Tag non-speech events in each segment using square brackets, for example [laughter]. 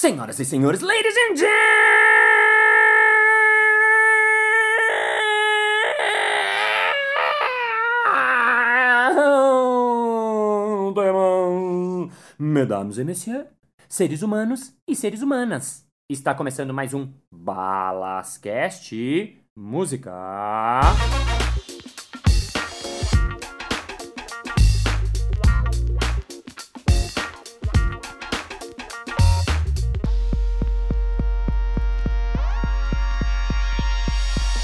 Senhoras e senhores, ladies and gentlemen, mesdames et messieurs, seres humanos e seres humanas. Está começando mais um Balascast Música.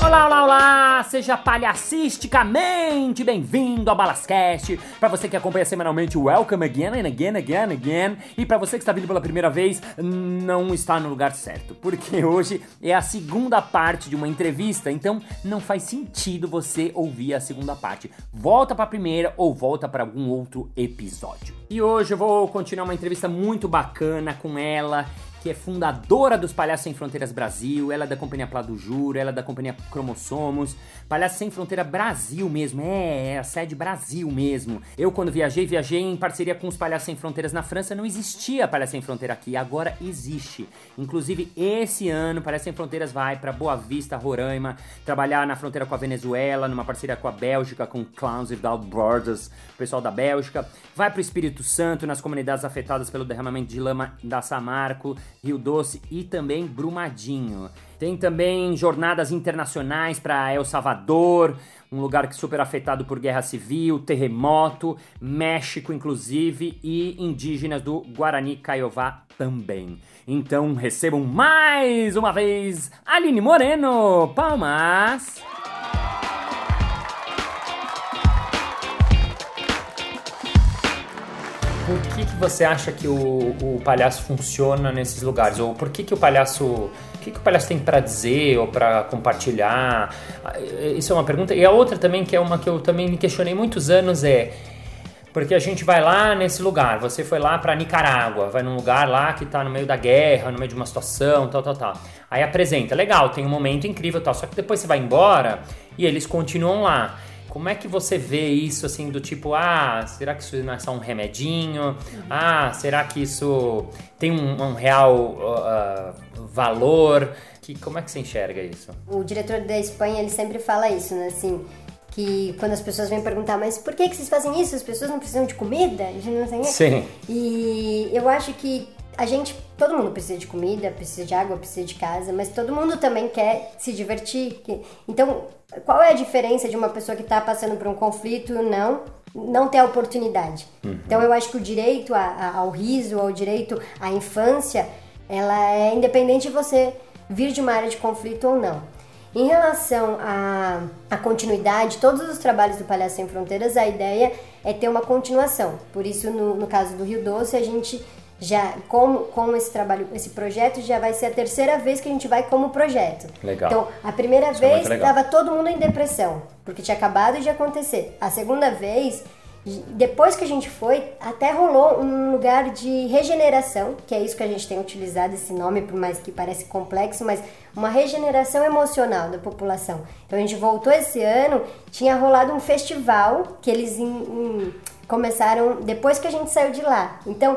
Olá, olá, olá! Seja palhacisticamente bem-vindo ao Balascast. Para você que acompanha semanalmente, welcome again and again, again, again. E para você que está vindo pela primeira vez, não está no lugar certo, porque hoje é a segunda parte de uma entrevista, então não faz sentido você ouvir a segunda parte. Volta para a primeira ou volta para algum outro episódio. E hoje eu vou continuar uma entrevista muito bacana com ela que é fundadora dos Palhaços Sem Fronteiras Brasil, ela é da Companhia Plado Juro, ela é da Companhia Cromossomos, Palhaços Sem Fronteira Brasil mesmo, é, é a sede Brasil mesmo. Eu, quando viajei, viajei em parceria com os Palhaços Sem Fronteiras na França, não existia Palhaços Sem Fronteira aqui, agora existe. Inclusive, esse ano, Palhaços Sem Fronteiras vai para Boa Vista, Roraima, trabalhar na fronteira com a Venezuela, numa parceria com a Bélgica, com Clowns Without Borders, pessoal da Bélgica, vai para o Espírito Santo, nas comunidades afetadas pelo derramamento de lama da Samarco, Rio Doce e também Brumadinho. Tem também jornadas internacionais para El Salvador, um lugar que super afetado por guerra civil, terremoto, México inclusive e indígenas do Guarani Caiová também. Então recebam mais uma vez Aline Moreno. Palmas! Por que, que você acha que o, o palhaço funciona nesses lugares? Ou por que, que o palhaço. O que, que o palhaço tem para dizer ou para compartilhar? Isso é uma pergunta. E a outra também, que é uma que eu também me questionei muitos anos, é. Porque a gente vai lá nesse lugar, você foi lá para Nicarágua, vai num lugar lá que tá no meio da guerra, no meio de uma situação, tal, tal, tal. Aí apresenta, legal, tem um momento incrível, tal, só que depois você vai embora e eles continuam lá. Como é que você vê isso assim do tipo, ah, será que isso não é só um remedinho? Ah, será que isso tem um, um real uh, valor? Que, como é que você enxerga isso? O diretor da Espanha, ele sempre fala isso, né? Assim, que quando as pessoas vêm perguntar, mas por que, que vocês fazem isso? As pessoas não precisam de comida? Gente não tem... Sim. E eu acho que a gente, todo mundo precisa de comida, precisa de água, precisa de casa, mas todo mundo também quer se divertir. Então, qual é a diferença de uma pessoa que está passando por um conflito não não ter a oportunidade? Uhum. Então, eu acho que o direito a, a, ao riso, ao direito à infância, ela é independente de você vir de uma área de conflito ou não. Em relação à, à continuidade, todos os trabalhos do Palhaço Sem Fronteiras, a ideia é ter uma continuação. Por isso, no, no caso do Rio Doce, a gente já com, com esse trabalho, esse projeto já vai ser a terceira vez que a gente vai como projeto. Legal. Então, a primeira Isso é vez estava todo mundo em depressão, porque tinha acabado de acontecer. A segunda vez, depois que a gente foi, até rolou um lugar de regeneração, que é isso que a gente tem utilizado esse nome, por mais que parece complexo, mas uma regeneração emocional da população. Então a gente voltou esse ano, tinha rolado um festival que eles in, in, começaram depois que a gente saiu de lá. Então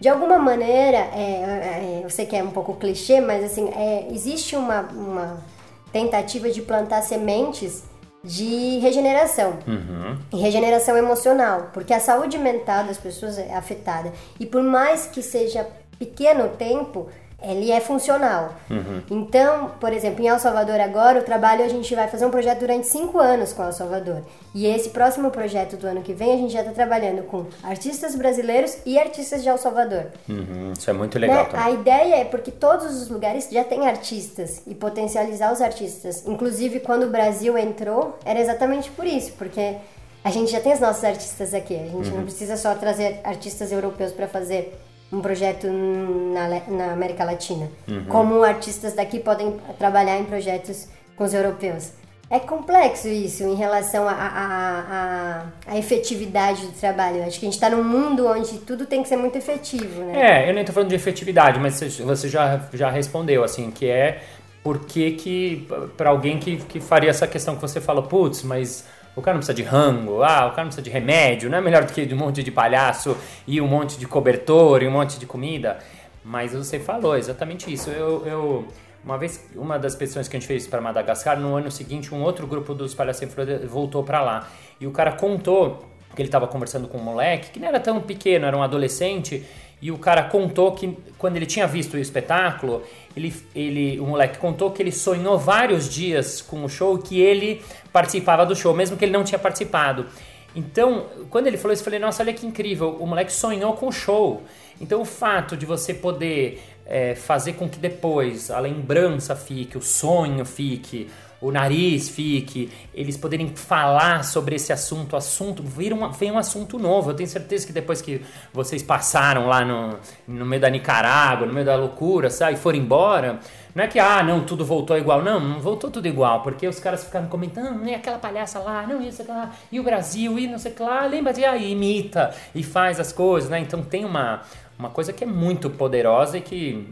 de alguma maneira, é, é, eu sei que é um pouco clichê, mas assim, é, existe uma, uma tentativa de plantar sementes de regeneração uhum. e regeneração emocional, porque a saúde mental das pessoas é afetada e por mais que seja pequeno tempo, ele é funcional. Uhum. Então, por exemplo, em El Salvador agora, o trabalho a gente vai fazer um projeto durante cinco anos com El Salvador. E esse próximo projeto do ano que vem, a gente já está trabalhando com artistas brasileiros e artistas de El Salvador. Uhum. Isso é muito legal né? A ideia é porque todos os lugares já têm artistas e potencializar os artistas. Inclusive, quando o Brasil entrou, era exatamente por isso, porque a gente já tem os nossos artistas aqui. A gente uhum. não precisa só trazer artistas europeus para fazer um projeto na, na América Latina. Uhum. Como artistas daqui podem trabalhar em projetos com os europeus. É complexo isso em relação à efetividade do trabalho. Acho que a gente está num mundo onde tudo tem que ser muito efetivo, né? É, eu nem estou falando de efetividade, mas você já, já respondeu, assim, que é por que que, para alguém que, que faria essa questão que você falou, putz, mas o cara não precisa de rango, ah, o cara não precisa de remédio, não é melhor do que de um monte de palhaço e um monte de cobertor e um monte de comida. Mas você falou exatamente isso. Eu, eu uma vez, uma das pessoas que a gente fez para Madagascar, no ano seguinte, um outro grupo dos Palhaços voltou para lá. E o cara contou que ele estava conversando com um moleque, que não era tão pequeno, era um adolescente, e o cara contou que quando ele tinha visto o espetáculo, ele, ele, o moleque contou que ele sonhou vários dias com o show que ele participava do show, mesmo que ele não tinha participado. Então, quando ele falou isso, eu falei, nossa, olha que incrível, o moleque sonhou com o show. Então, o fato de você poder é, fazer com que depois a lembrança fique, o sonho fique, o nariz fique, eles poderem falar sobre esse assunto, assunto, vira um, vem um assunto novo. Eu tenho certeza que depois que vocês passaram lá no, no meio da Nicarágua, no meio da loucura, sabe, e foram embora, não é que, ah, não, tudo voltou igual. Não, não voltou tudo igual, porque os caras ficaram comentando, não, e aquela palhaça lá, não, isso lá, e o Brasil, e não sei o que lá, lembra de, aí, imita e faz as coisas, né? Então tem uma, uma coisa que é muito poderosa e que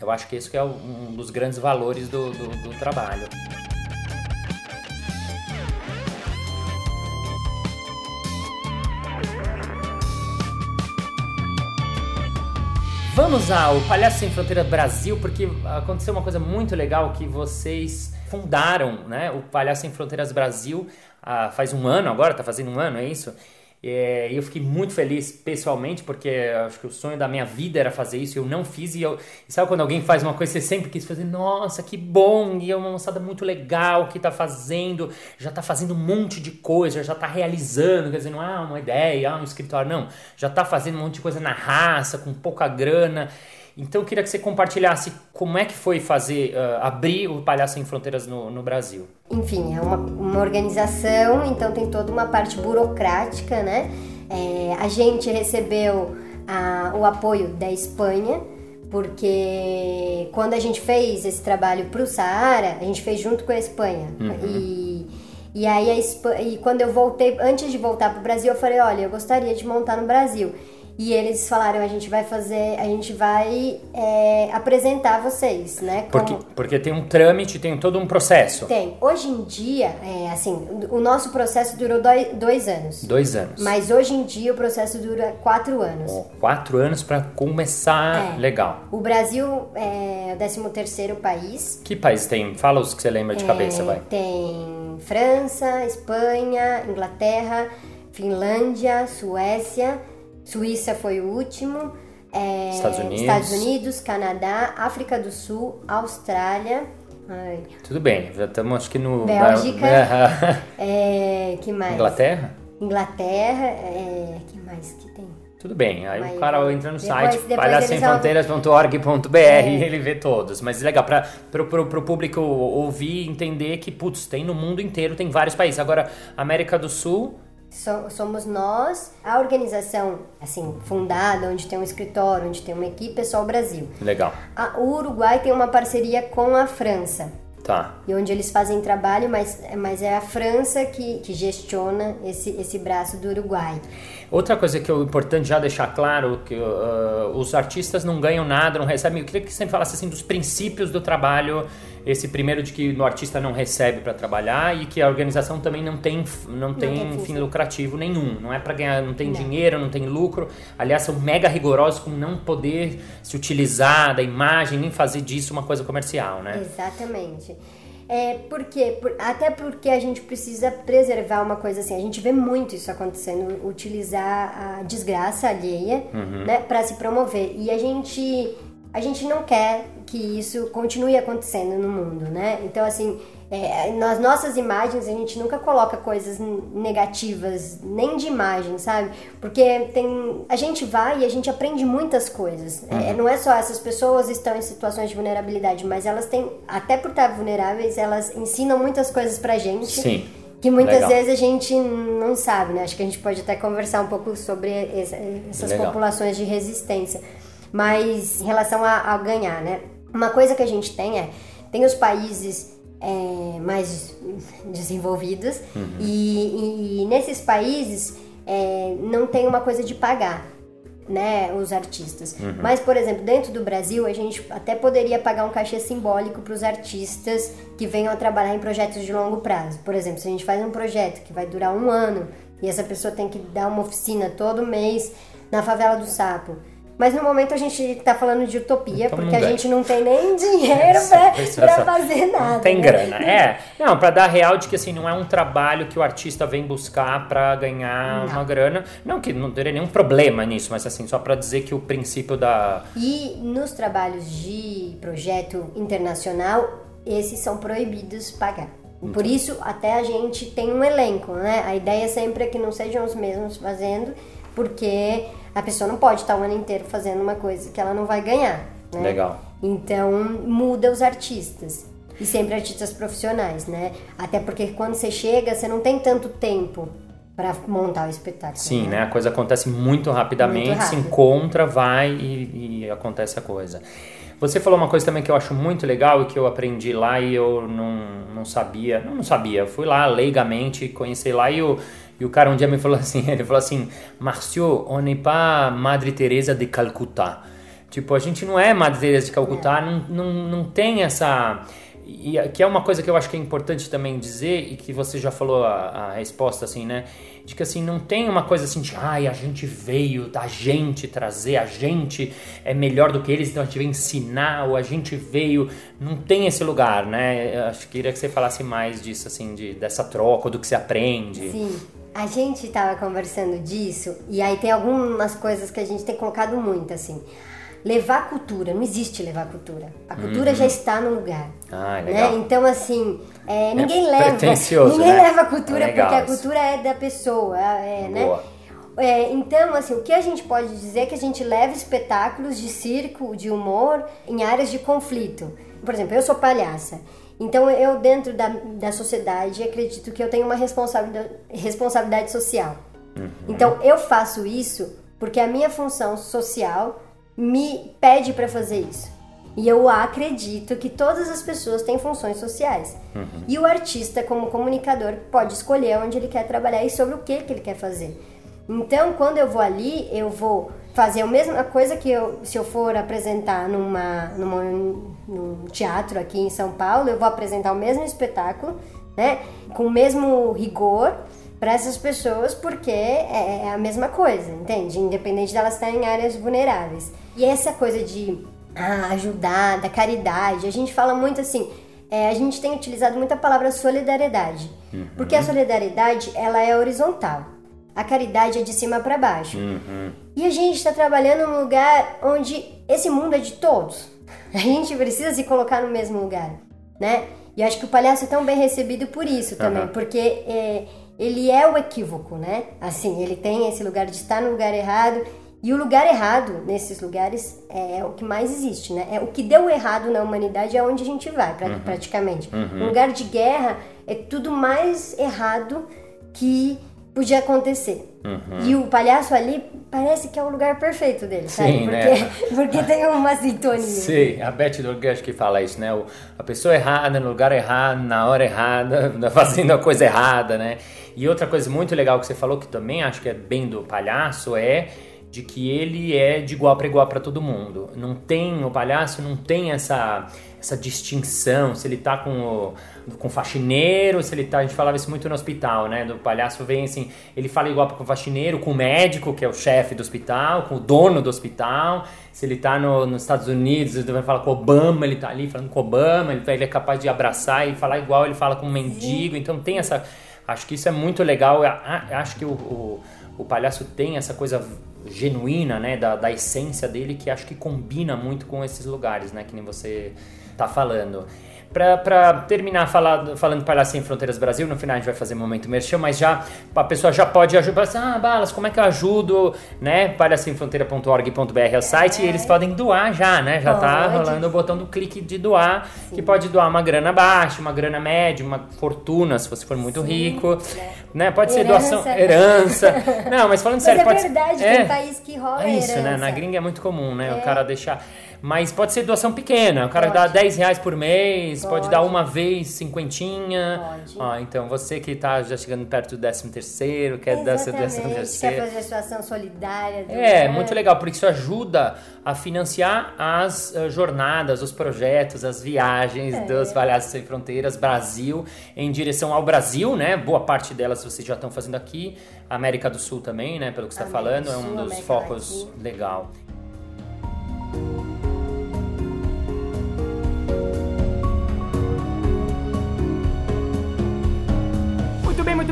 eu acho que isso que é um dos grandes valores do, do, do trabalho. Vamos ao Palhaço Sem Fronteira Brasil, porque aconteceu uma coisa muito legal que vocês fundaram, né? O Palhaço Sem Fronteiras Brasil ah, faz um ano agora, tá fazendo um ano, é isso? É, e eu fiquei muito feliz pessoalmente, porque acho que o sonho da minha vida era fazer isso, eu não fiz. E, eu, sabe quando alguém faz uma coisa, você sempre quis fazer, nossa, que bom! E é uma moçada muito legal que tá fazendo, já tá fazendo um monte de coisa, já tá realizando, quer dizer, não é uma ideia, ah, um escritório, não. Já tá fazendo um monte de coisa na raça, com pouca grana. Então eu queria que você compartilhasse como é que foi fazer, uh, abrir o Palhaço Sem Fronteiras no, no Brasil. Enfim, é uma, uma, organização, então tem toda uma parte burocrática, né? É, a gente recebeu a, o apoio da Espanha, porque quando a gente fez esse trabalho para o Saara, a gente fez junto com a Espanha. Uhum. E, e aí, a Espanha, e quando eu voltei, antes de voltar para o Brasil, eu falei: olha, eu gostaria de montar no Brasil. E eles falaram, a gente vai fazer, a gente vai é, apresentar vocês, né? Como... Porque, porque tem um trâmite, tem todo um processo. Tem. Hoje em dia, é, assim, o nosso processo durou dois, dois anos. Dois anos. Mas hoje em dia o processo dura quatro anos. Oh, quatro anos para começar, é. legal. O Brasil é o 13 terceiro país. Que país tem? Fala os que você lembra de é, cabeça, vai. Tem França, Espanha, Inglaterra, Finlândia, Suécia... Suíça foi o último. É, Estados, Unidos. Estados Unidos, Canadá, África do Sul, Austrália. Ai. Tudo bem, já estamos acho que no. Bélgica. [laughs] é, que mais? Inglaterra? Inglaterra, é, que mais que tem? Tudo bem, aí Mas, o cara entra no depois, site palhasemfronteiras.org.br é. [laughs] e ele vê todos. Mas é legal, para o público ouvir e entender que, putz, tem no mundo inteiro, tem vários países. Agora, América do Sul, somos nós, a organização assim fundada, onde tem um escritório, onde tem uma equipe, é só o Brasil. Legal. A, o Uruguai tem uma parceria com a França. Tá. E onde eles fazem trabalho, mas, mas é a França que, que gestiona esse, esse braço do Uruguai. Outra coisa que é importante já deixar claro, que uh, os artistas não ganham nada, não recebem. Eu queria que você falasse assim dos princípios do trabalho esse primeiro de que o artista não recebe para trabalhar e que a organização também não tem não tem, não tem fim lucrativo nenhum não é para ganhar não tem não. dinheiro não tem lucro aliás são mega rigorosos com não poder se utilizar da imagem nem fazer disso uma coisa comercial né exatamente é porque por, até porque a gente precisa preservar uma coisa assim. A gente vê muito isso acontecendo utilizar a desgraça alheia uhum. né para se promover. E a gente a gente não quer que isso continue acontecendo no mundo, né? Então, assim, é, nas nossas imagens a gente nunca coloca coisas negativas, nem de imagem, sabe? Porque tem, a gente vai e a gente aprende muitas coisas. É, uhum. É, não é só essas pessoas estão em situações de vulnerabilidade, mas elas têm, até por estar vulneráveis, elas ensinam muitas coisas pra gente. Sim. Que muitas Legal. vezes a gente não sabe, né? Acho que a gente pode até conversar um pouco sobre essas Legal. populações de resistência. Mas em relação a, a ganhar, né? Uma coisa que a gente tem é, tem os países é, mais desenvolvidos uhum. e, e, nesses países é, não tem uma coisa de pagar né, os artistas. Uhum. Mas, por exemplo, dentro do Brasil, a gente até poderia pagar um cachê simbólico para os artistas que venham a trabalhar em projetos de longo prazo. Por exemplo, se a gente faz um projeto que vai durar um ano e essa pessoa tem que dar uma oficina todo mês na favela do Sapo Mas no momento a gente está falando de utopia, então, porque a gente não tem nem [laughs] dinheiro para fazer nada. Não tem né? grana. É, [laughs] não, para dar real de que assim, não é um trabalho que o artista vem buscar para ganhar não. uma grana. Não que não teria nenhum problema nisso, mas assim, só para dizer que o princípio da. E nos trabalhos de projeto internacional, esses são proibidos pagar. Por isso, até a gente tem um elenco, né? A ideia sempre é que não sejam os mesmos fazendo, porque a pessoa não pode estar o ano inteiro fazendo uma coisa que ela não vai ganhar. Né? Legal. Então, muda os artistas. E sempre artistas profissionais, né? Até porque quando você chega, você não tem tanto tempo para montar o espetáculo. Sim, né? né? A coisa acontece muito rapidamente, muito se encontra, vai e, e acontece a coisa. Você falou uma coisa também que eu acho muito legal e que eu aprendi lá e eu não, não sabia. Não, sabia, eu fui lá leigamente, conheci lá e o, e o cara um dia me falou [laughs] assim, ele falou assim, Marcio, on n'est pas Madre Teresa de Calcutá. Tipo, a gente não é Madre Teresa de Calcutá, é. não, não, não tem essa e que é uma coisa que eu acho que é importante também dizer e que você já falou a, a resposta assim, né? De que assim não tem uma coisa assim de ai, a gente veio da gente trazer, a gente é melhor do que eles, então a gente veio ensinar, ou a gente veio, não tem esse lugar, né? Eu acho que queria que você falasse mais disso assim, de dessa troca, do que se aprende. Sim. A gente estava conversando disso e aí tem algumas coisas que a gente tem colocado muito assim levar cultura, não existe levar cultura. A cultura uhum. já está no lugar. Ah, legal. Né? Então, assim, é, ninguém é leva. Ninguém né? leva a cultura é porque a cultura é da pessoa. É, né? É, então, assim, o que a gente pode dizer é que a gente leva espetáculos de circo, de humor, em áreas de conflito. Por exemplo, eu sou palhaça. Então, eu, dentro da, da sociedade, acredito que eu tenho uma responsabilidade, responsabilidade social. Uhum. Então, eu faço isso porque a minha função social me pede para fazer isso. E eu acredito que todas as pessoas têm funções sociais. Uhum. E o artista, como comunicador, pode escolher onde ele quer trabalhar e sobre o que, que ele quer fazer. Então, quando eu vou ali, eu vou fazer a mesma coisa que eu, se eu for apresentar numa, numa, num teatro aqui em São Paulo, eu vou apresentar o mesmo espetáculo, né? Com o mesmo rigor, para essas pessoas porque é, é, a mesma coisa, entende? Independente de elas estarem em áreas vulneráveis. E essa coisa de ah, ajudar, da caridade, a gente fala muito assim, é, a gente tem utilizado muito a palavra solidariedade, uhum. porque a solidariedade ela é horizontal, a caridade é de cima para baixo. Uhum. E a gente está trabalhando num lugar onde esse mundo é de todos. [laughs] A gente precisa se colocar no mesmo lugar, né? E acho que o palhaço é tão bem recebido por isso também, uhum. porque é, ele é o equívoco, né? Assim, ele tem esse lugar de estar no lugar errado. E o lugar errado nesses lugares é o que mais existe, né? É o que deu errado na humanidade é onde a gente vai, uhum. praticamente. Uhum. Um lugar de guerra é tudo mais errado que podia acontecer. Uhum. E o palhaço ali parece que é o lugar perfeito dele, Sim, sabe? Porque, né? [laughs] porque tem uma sintonia. Sim, a Beth Dorgues que fala isso, né? a pessoa errada, no lugar errado, na hora errada, [laughs] fazendo a coisa errada, né? E outra coisa muito legal que você falou, que também acho que é bem do palhaço, é de que ele é de igual para igual para todo mundo. Não tem, o palhaço não tem essa essa distinção, se ele tá com o, com o faxineiro, se ele tá, a gente falava isso muito no hospital, né, do palhaço vem assim, ele fala igual com o faxineiro, com o médico, que é o chefe do hospital, com o dono do hospital, se ele tá no, nos Estados Unidos, ele vai falar com Obama, ele tá ali falando com Obama, ele, ele é capaz de abraçar e falar igual ele fala com um mendigo, então tem essa, acho que isso é muito legal, acho que o, o, o palhaço tem essa coisa genuína, né, da, da essência dele, que acho que combina muito com esses lugares, né, que nem você tá falando. Para terminar falar, falando Palhaço Sem Fronteiras Brasil, no final a gente vai fazer momento merchan, mas já a pessoa já pode ajudar, assim, ah, Balas, como é que eu ajudo, né? palhaçemfronteira.org.br é o site é. e eles podem doar já, né? Já tá pode. tá rolando o botão do clique de doar, Sim. que pode doar uma grana baixa, uma grana média, uma fortuna, se você for muito Sim. rico, é. né? Pode herança. ser doação, herança. [laughs] Não, mas falando mas sério, é pode verdade, ser... É tem país que rola é isso, herança. né? Na gringa é muito comum, né? O é. cara deixar mas pode ser doação pequena. O cara pode. dá 10 reais por mês, pode, pode dar uma vez cinquentinha. Pode. Ah, então você que está já chegando perto do 13 terceiro, quer dar seu 13 terceiro. Quer fazer a situação solidária. É, muito legal, porque isso ajuda a financiar as uh, jornadas, os projetos, as viagens é. dos Palhaços Sem Fronteiras Brasil em direção ao Brasil, né? Boa parte delas vocês já estão fazendo aqui. América do Sul também, né? Pelo que você está falando, é um dos América focos Latina. legal.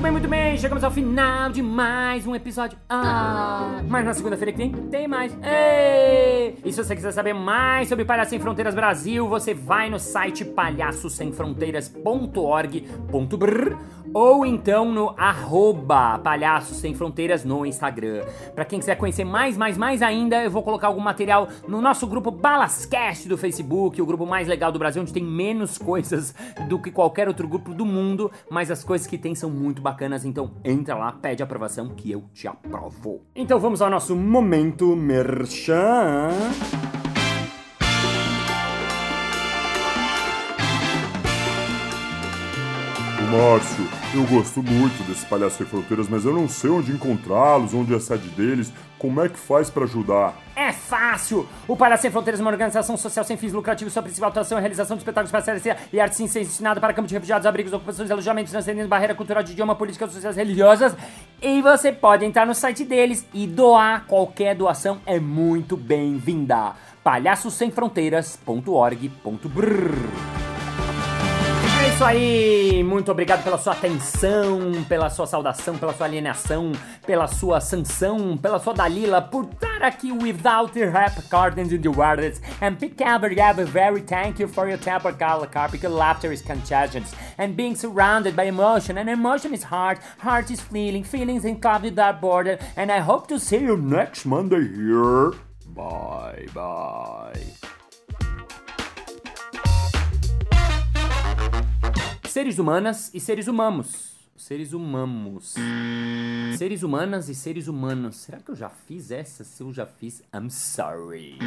Bem, muito bem. Chegamos ao final de mais um episódio. Ah, mas na segunda-feira que vem tem mais. Ei! E se você quiser saber mais sobre Palhaço Sem Fronteiras Brasil, você vai no site palhaçosemfronteiras.org.br ou então no arroba Palhaços Sem Fronteiras no Instagram. Para quem quiser conhecer mais, mais, mais ainda, eu vou colocar algum material no nosso grupo Balascast do Facebook, o grupo mais legal do Brasil, onde tem menos coisas do que qualquer outro grupo do mundo, mas as coisas que tem são muito bacanas, então entra lá, pede aprovação que eu te aprovo. Então vamos ao nosso momento merchan. Márcio, eu gosto muito desse Palhaço Sem Fronteiras, mas eu não sei onde encontrá-los, onde é a sede deles, como é que faz para ajudar? É fácil! O Palhaço Sem Fronteiras é uma organização social sem fins lucrativos. Sua principal atuação é a realização de espetáculos para a e arte sim destinada para campos de refugiados, abrigos, ocupações, alojamentos, transcendendo barreira cultural de idioma, políticas, sociais, religiosas. E você pode entrar no site deles e doar. Qualquer doação é muito bem-vinda. palhaçosemfronteiras.org.br isso aí! Muito obrigado pela sua atenção, pela sua saudação, pela sua alienação, pela sua sanção, pela sua Dalila, por estar aqui without the rap gardens in the words. And Picaber Gabber, very thank you for your temper, Carla Carpic. Laughter is contagious. And being surrounded by emotion, and emotion is heart, heart is feeling, feelings in club without border. And I hope to see you next Monday here. Bye bye. Seres humanas e seres humanos. Seres humanos. Seres humanas e seres humanos. Será que eu já fiz essa? Se eu já fiz, I'm sorry.